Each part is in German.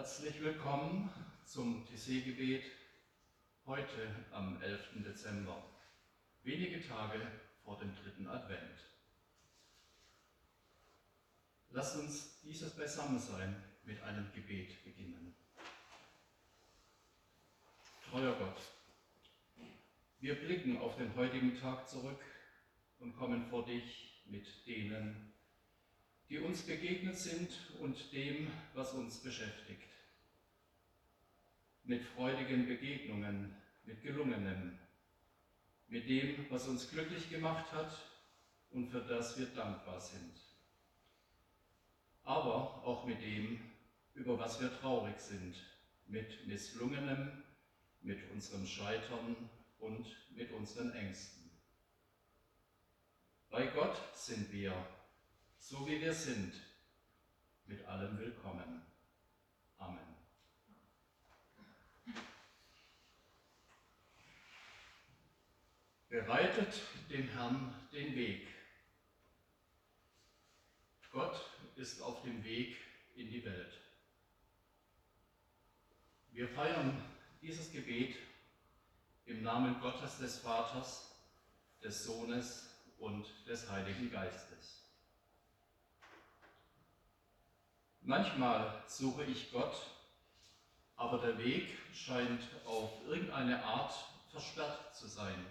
Herzlich willkommen zum TC-Gebet heute am 11. Dezember, wenige Tage vor dem dritten Advent. Lasst uns dieses Beisammensein mit einem Gebet beginnen. Treuer Gott, wir blicken auf den heutigen Tag zurück und kommen vor dich mit denen, die uns begegnet sind und dem, was uns beschäftigt. Mit freudigen Begegnungen, mit gelungenem, mit dem, was uns glücklich gemacht hat und für das wir dankbar sind. Aber auch mit dem, über was wir traurig sind, mit misslungenem, mit unserem Scheitern und mit unseren Ängsten. Bei Gott sind wir so wie wir sind, mit allem willkommen. Amen. Bereitet dem Herrn den Weg. Gott ist auf dem Weg in die Welt. Wir feiern dieses Gebet im Namen Gottes des Vaters, des Sohnes und des Heiligen Geistes. Manchmal suche ich Gott, aber der Weg scheint auf irgendeine Art versperrt zu sein.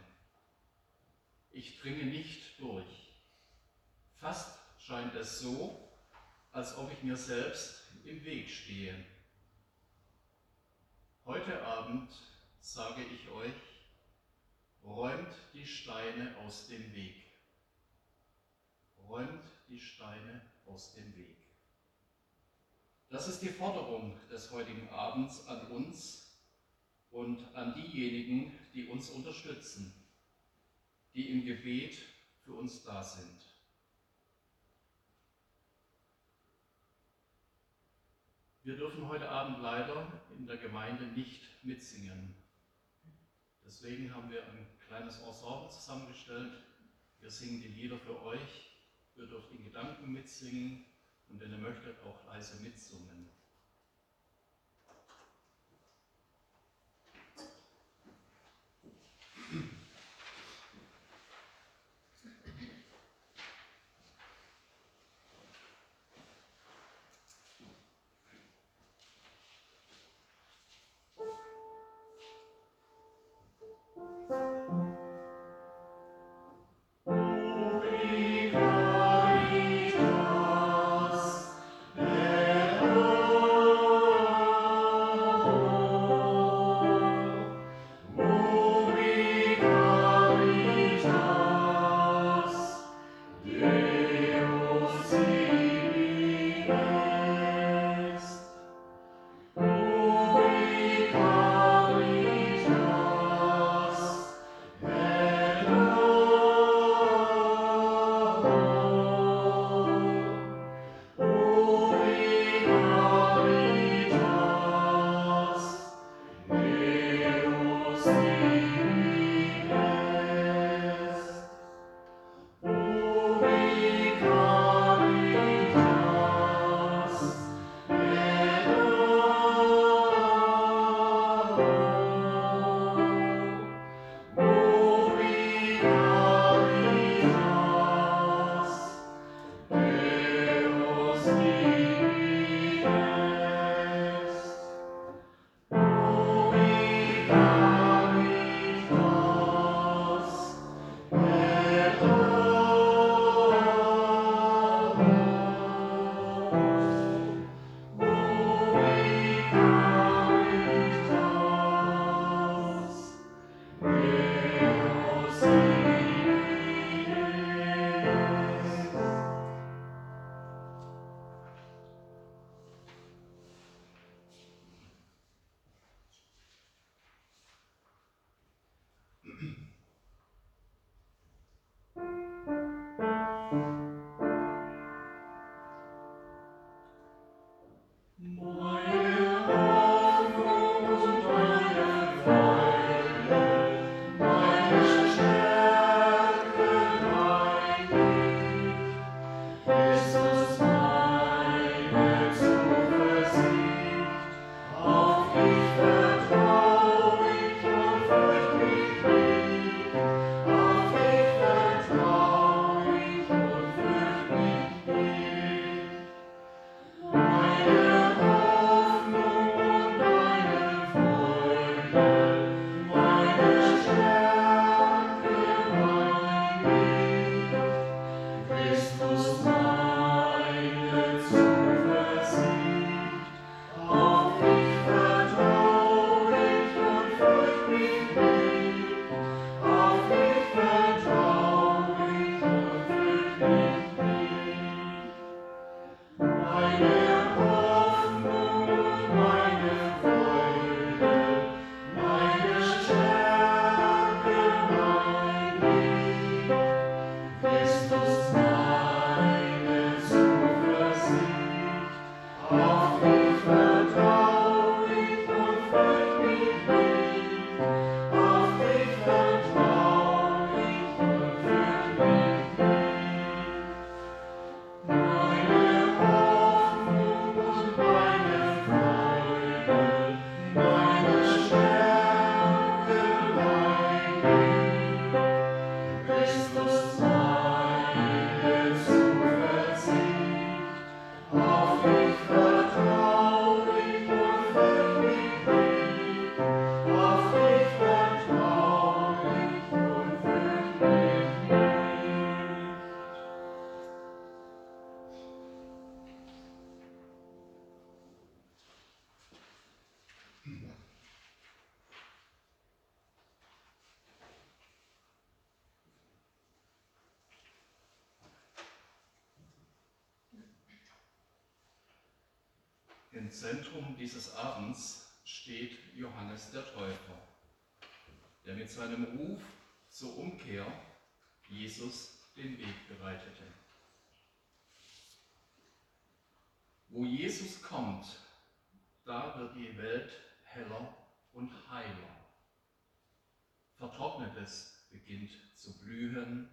Ich dringe nicht durch. Fast scheint es so, als ob ich mir selbst im Weg stehe. Heute Abend sage ich euch, räumt die Steine aus dem Weg. Räumt die Steine aus dem Weg. Das ist die Forderung des heutigen Abends an uns und an diejenigen, die uns unterstützen, die im Gebet für uns da sind. Wir dürfen heute Abend leider in der Gemeinde nicht mitsingen. Deswegen haben wir ein kleines Ensemble zusammengestellt. Wir singen die Lieder für euch. Ihr dürft in Gedanken mitsingen und wenn ihr möchtet, auch leise mitsummen. Im Zentrum dieses Abends steht Johannes der Täufer, der mit seinem Ruf zur Umkehr Jesus den Weg bereitete. Wo Jesus kommt, da wird die Welt heller und heiler. Vertrocknetes beginnt zu blühen,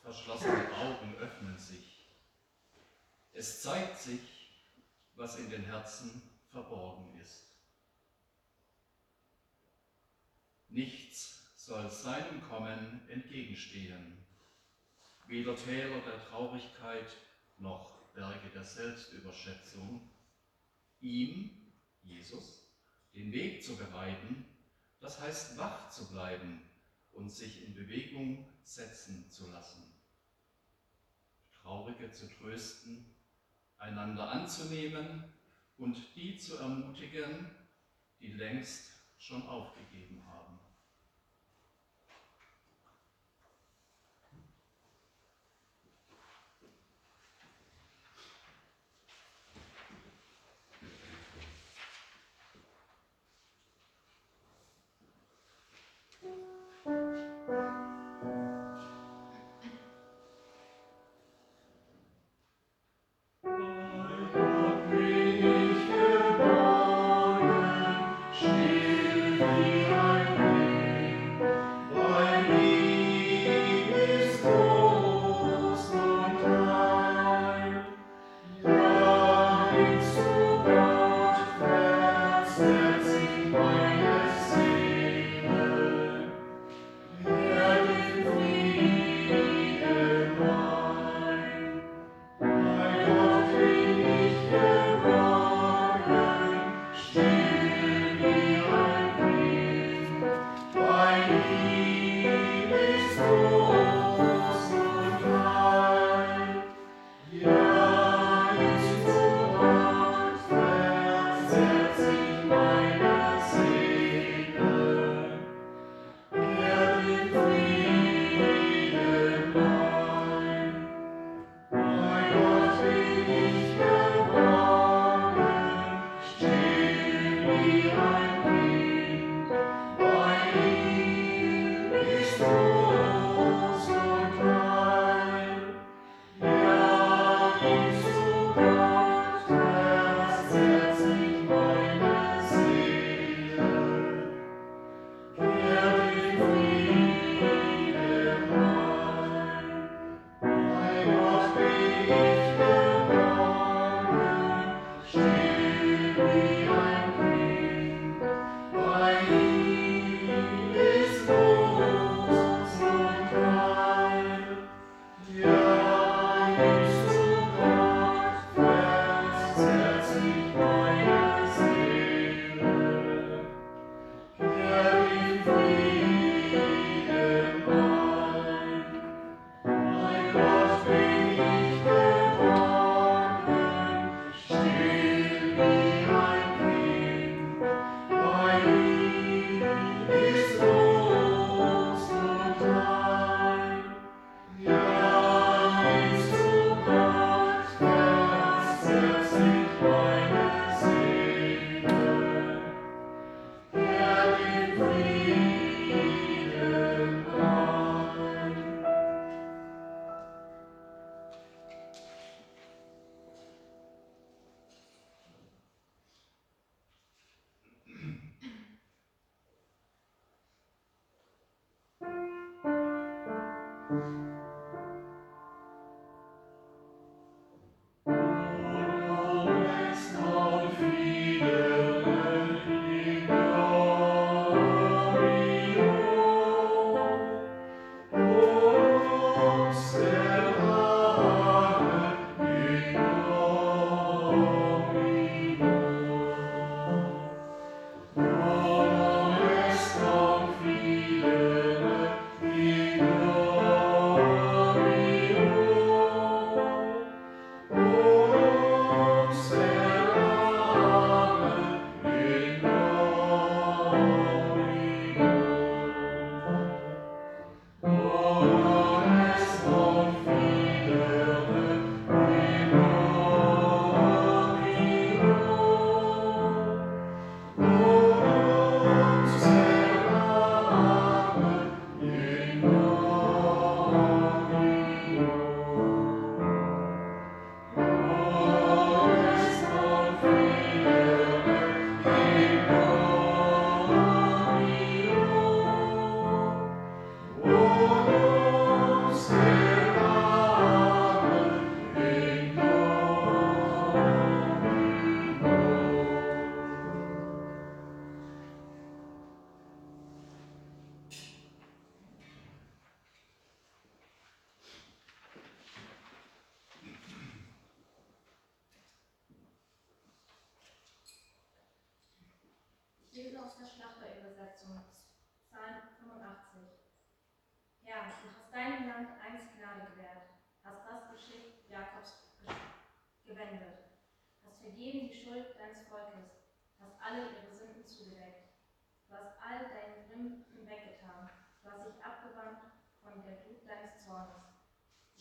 verschlossene Augen öffnen sich. Es zeigt sich, was in den Herzen verborgen ist. Nichts soll seinem Kommen entgegenstehen, weder Täler der Traurigkeit noch Berge der Selbstüberschätzung, ihm, Jesus, den Weg zu bereiten, das heißt wach zu bleiben und sich in Bewegung setzen zu lassen. Traurige zu trösten, einander anzunehmen und die zu ermutigen, die längst schon aufgegeben haben.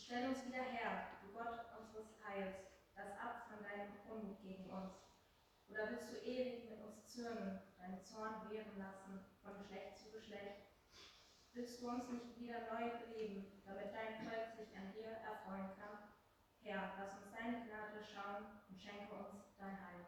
Stell uns wieder her, du Gott unseres Heils, lass ab von deinem Unmut gegen uns. Oder willst du ewig mit uns zürnen, deinen Zorn wehren lassen, von Geschlecht zu Geschlecht? Willst du uns nicht wieder neu beleben, damit dein Volk sich an dir erfreuen kann? Herr, lass uns deine Gnade schauen und schenke uns dein Heil.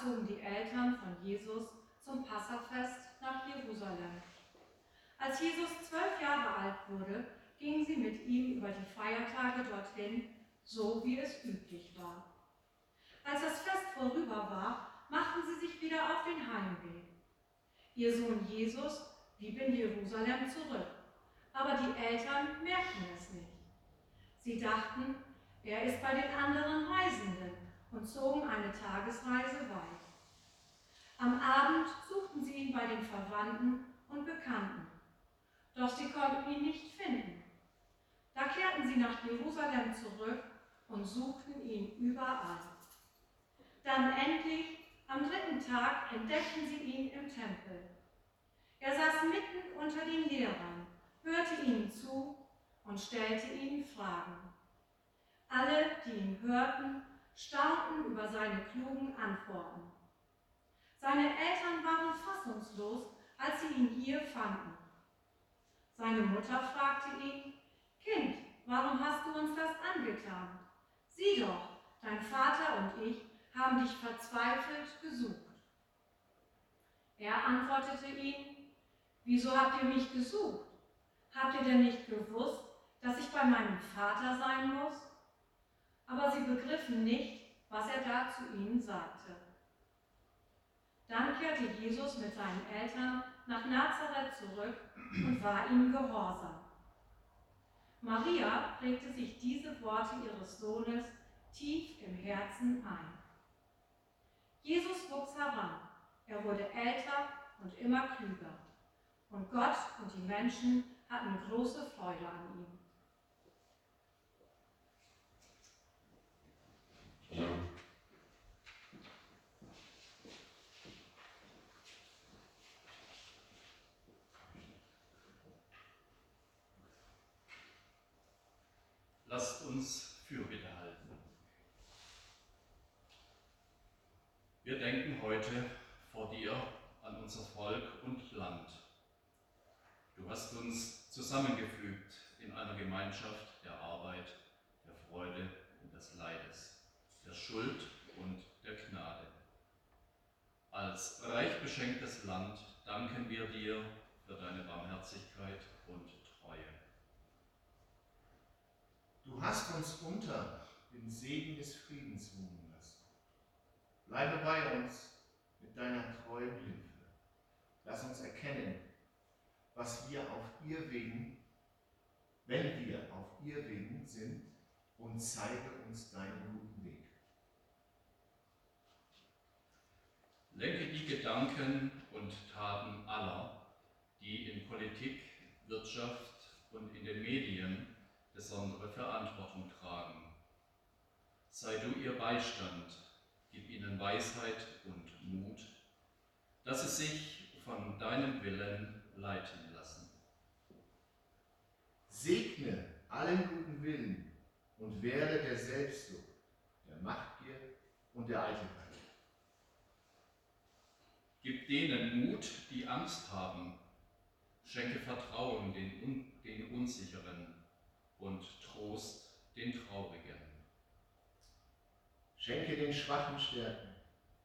Zogen die Eltern von Jesus zum Passafest nach Jerusalem. Als Jesus zwölf Jahre alt wurde, gingen sie mit ihm über die Feiertage dorthin, so wie es üblich war. Als das Fest vorüber war, machten sie sich wieder auf den Heimweg. Ihr Sohn Jesus blieb in Jerusalem zurück, aber die Eltern merkten es nicht. Sie dachten, er ist bei den anderen Reisenden und zogen eine Tagesreise weit. Am Abend suchten sie ihn bei den Verwandten und Bekannten, doch sie konnten ihn nicht finden. Da kehrten sie nach Jerusalem zurück und suchten ihn überall. Dann endlich, am dritten Tag, entdeckten sie ihn im Tempel. Er saß mitten unter den Lehrern, hörte ihnen zu und stellte ihnen Fragen. Alle, die ihn hörten, staunten über seine klugen Antworten. Seine Eltern waren fassungslos, als sie ihn hier fanden. Seine Mutter fragte ihn, Kind, warum hast du uns das angetan? Sieh doch, dein Vater und ich haben dich verzweifelt gesucht. Er antwortete ihnen, wieso habt ihr mich gesucht? Habt ihr denn nicht gewusst, dass ich bei meinem Vater sein muss? Aber sie begriffen nicht, was er da zu ihnen sagte. Dann kehrte Jesus mit seinen Eltern nach Nazareth zurück und war ihnen gehorsam. Maria prägte sich diese Worte ihres Sohnes tief im Herzen ein. Jesus wuchs heran, er wurde älter und immer klüger. Und Gott und die Menschen hatten große Freude an ihm. Lasst uns Fürbitte halten. Wir denken heute vor dir an unser Volk und hast uns zusammengefügt in einer Gemeinschaft der Arbeit, der Freude und des Leides, der Schuld und der Gnade. Als reich beschenktes Land danken wir dir für deine Barmherzigkeit und Treue. Du hast uns unter dem Segen des Friedens wohnen lassen. Bleibe bei uns mit deiner treuen Hilfe. Lass uns erkennen, was wir auf ihr Wegen, wenn wir auf ihr Wegen sind, und zeige uns deinen guten Weg. Lenke die Gedanken und Taten aller, die in Politik, Wirtschaft und in den Medien besondere Verantwortung tragen. Sei du ihr Beistand, gib ihnen Weisheit und Mut, dass sie sich von deinem Willen leiten lassen. Segne allen guten Willen und werde der Selbstsucht, der Machtgier und der Eitelkeit. Gib denen Mut, die Angst haben. Schenke Vertrauen den, den Unsicheren und Trost den Traurigen. Schenke den Schwachen Stärken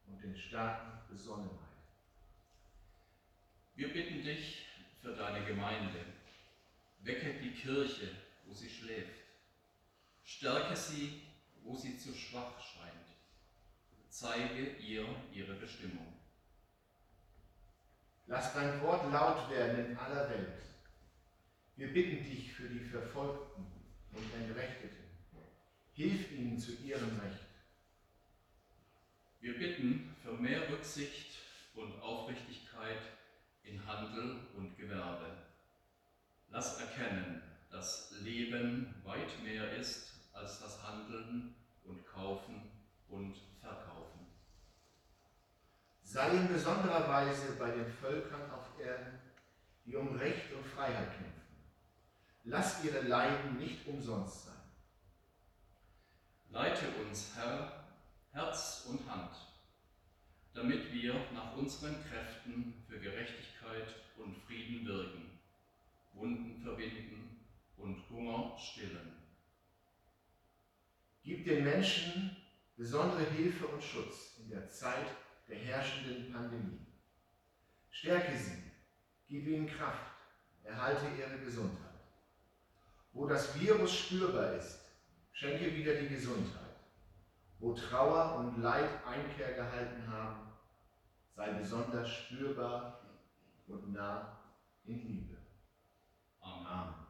und den Starken Besonnenheit. Wir bitten dich für deine Gemeinde. Wecke die Kirche, wo sie schläft. Stärke sie, wo sie zu schwach scheint. Zeige ihr ihre Bestimmung. Lass dein Wort laut werden in aller Welt. Wir bitten dich für die Verfolgten und Entrechteten. Hilf ihnen zu ihrem Recht. Wir bitten für mehr Rücksicht in Handel und Gewerbe. Lass erkennen, dass Leben weit mehr ist als das Handeln und Kaufen und Verkaufen. Sei in besonderer Weise bei den Völkern auf Erden, die um Recht und Freiheit kämpfen. Lass ihre Leiden nicht umsonst sein. Leite uns, Herr, Herz und Hand, damit wir nach unseren Kräften für Gerechtigkeit und Frieden wirken, Wunden verbinden und Hunger stillen. Gib den Menschen besondere Hilfe und Schutz in der Zeit der herrschenden Pandemie. Stärke sie, gib ihnen Kraft, erhalte ihre Gesundheit. Wo das Virus spürbar ist, schenke wieder die Gesundheit. Wo Trauer und Leid Einkehr gehalten haben, sei besonders spürbar und nah in Liebe. Amen. Amen.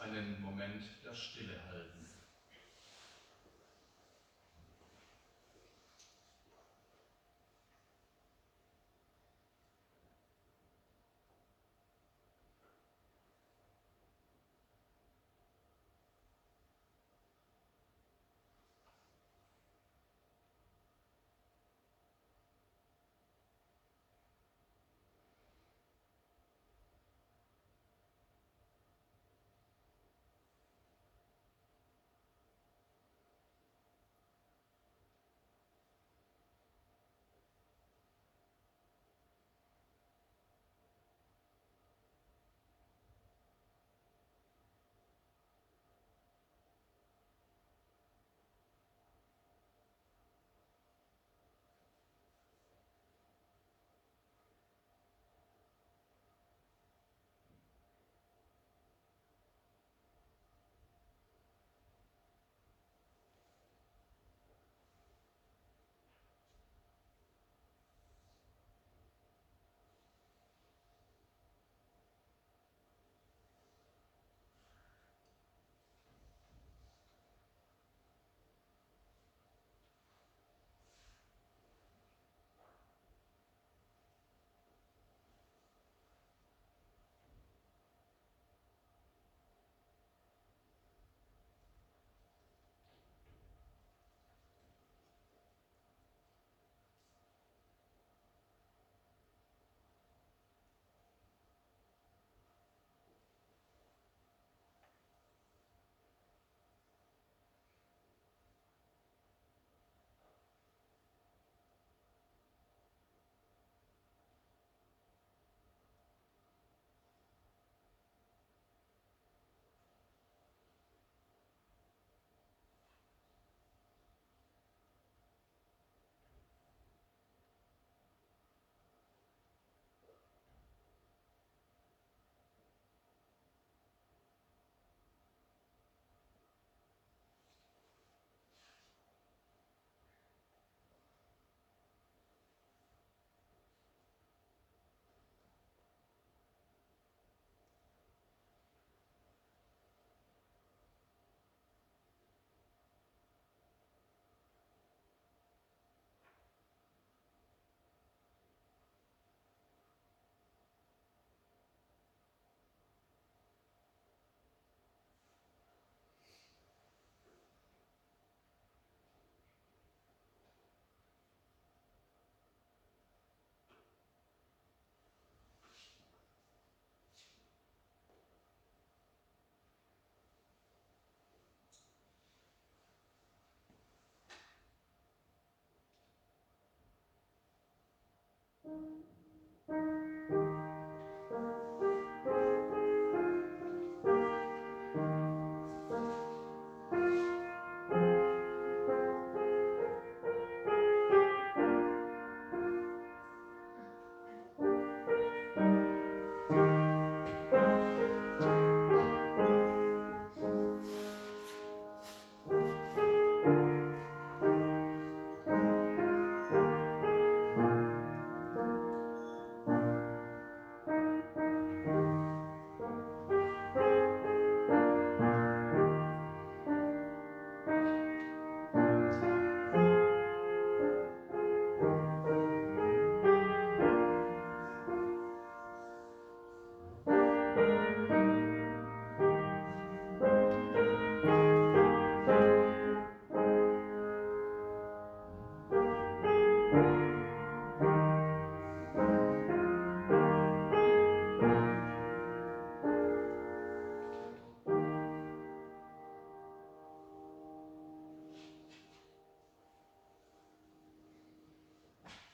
Einen Moment der Stille halten.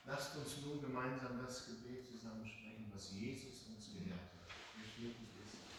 Lasst uns nun gemeinsam das Gebet zusammensprechen, was Jesus uns gelehrt hat. Wie ist.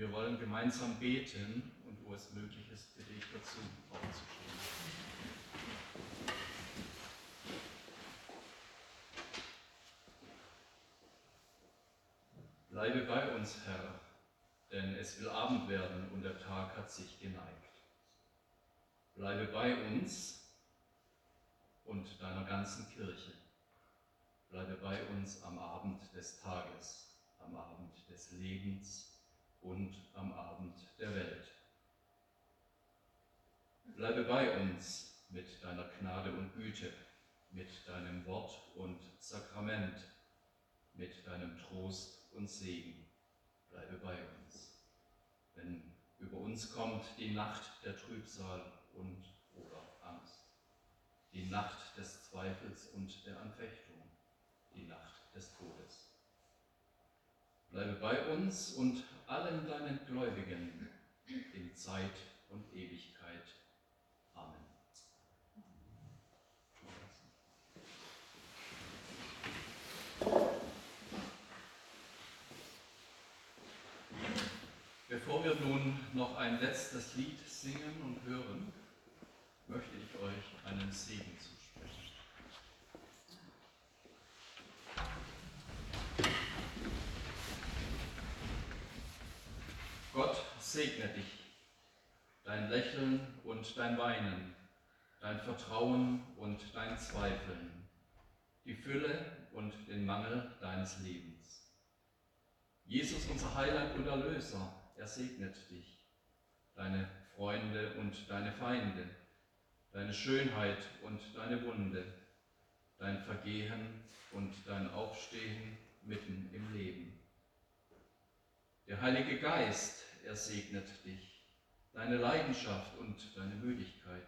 Wir wollen gemeinsam beten und wo es möglich ist, bitte ich dazu aufzustehen. Bleibe bei uns, Herr, denn es will Abend werden und der Tag hat sich geneigt. Bleibe bei uns und deiner ganzen Kirche. Bleibe bei uns am Abend des Tages, am Abend des Lebens und am Abend der Welt. Bleibe bei uns mit deiner Gnade und Güte, mit deinem Wort und Sakrament, mit deinem Trost und Segen. Bleibe bei uns. Wenn über uns kommt die Nacht der Trübsal und oder Angst, die Nacht des Zweifels und der Anfechtung, die Nacht des Todes. Bleibe bei uns und allen deinen Gläubigen in Zeit und Ewigkeit. Amen. Bevor wir nun noch ein letztes Lied singen und hören, möchte ich euch einen Segen zusprechen. Gott segne dich, dein Lächeln und dein Weinen, dein Vertrauen und dein Zweifeln, die Fülle und den Mangel deines Lebens. Jesus, unser Heiland und Erlöser, er segnet dich, deine Freunde und deine Feinde, deine Schönheit und deine Wunde, dein Vergehen und dein Aufstehen mitten im Leben. Der Heilige Geist, er segnet dich, deine Leidenschaft und deine Müdigkeit,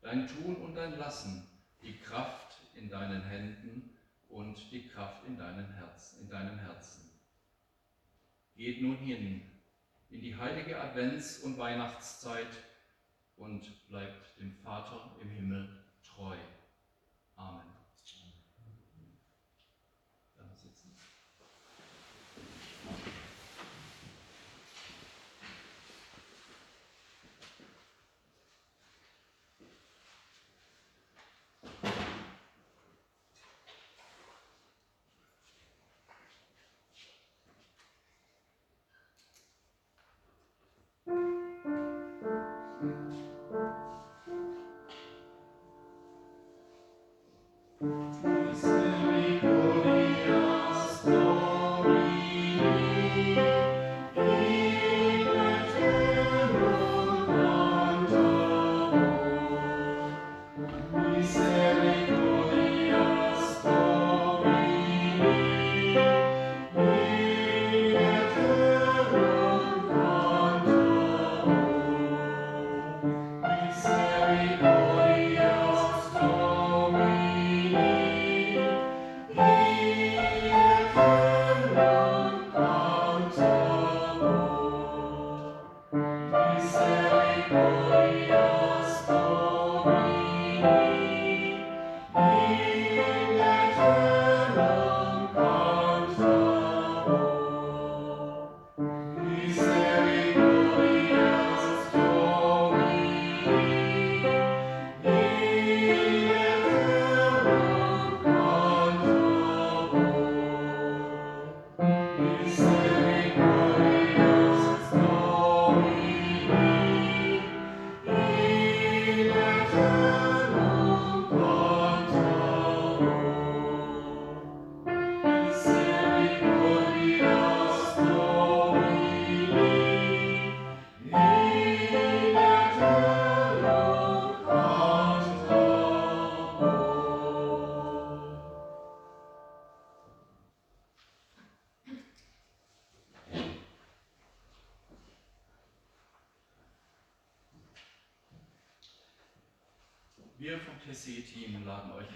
dein Tun und dein Lassen, die Kraft in deinen Händen und die Kraft in, deinen Herz, in deinem Herzen. Geht nun hin in die heilige Advents- und Weihnachtszeit und bleibt dem Vater im Himmel treu. Amen.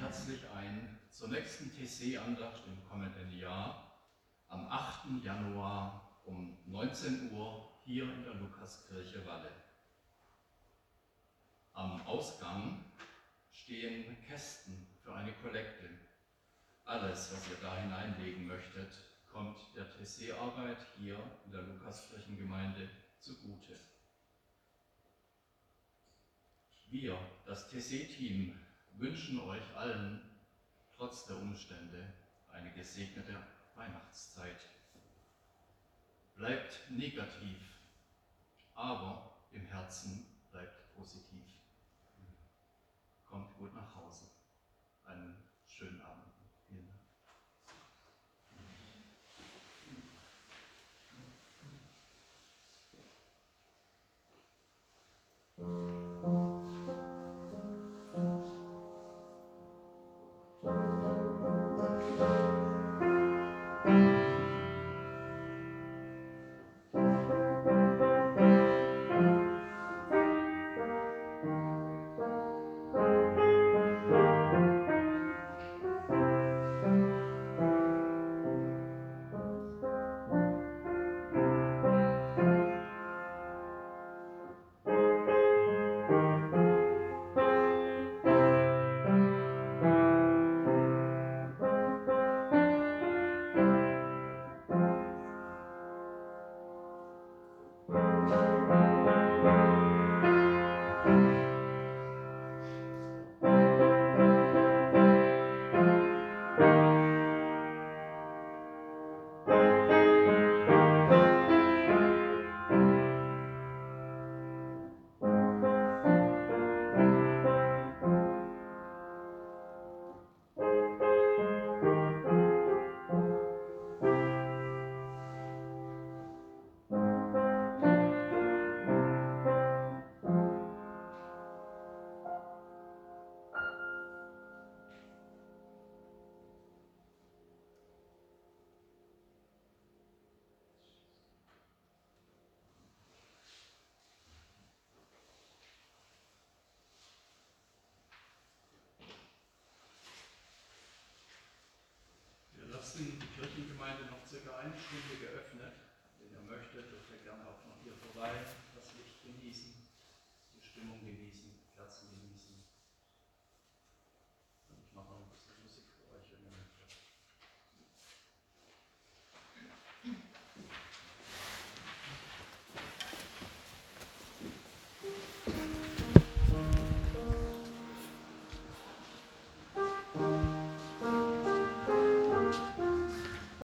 Herzlich ein zur nächsten TC-Andacht im kommenden Jahr am 8. Januar um 19 Uhr hier in der Lukaskirche Walle. Am Ausgang stehen Kästen für eine Kollekte. Alles, was ihr da hineinlegen möchtet, kommt der TC-Arbeit hier in der Lukaskirchengemeinde zugute. Wir, das TC-Team, wünschen euch allen, trotz der Umstände, eine gesegnete Weihnachtszeit. Bleibt negativ, aber im Herzen bleibt positiv. Kommt gut nach Hause. Einen schönen Abend.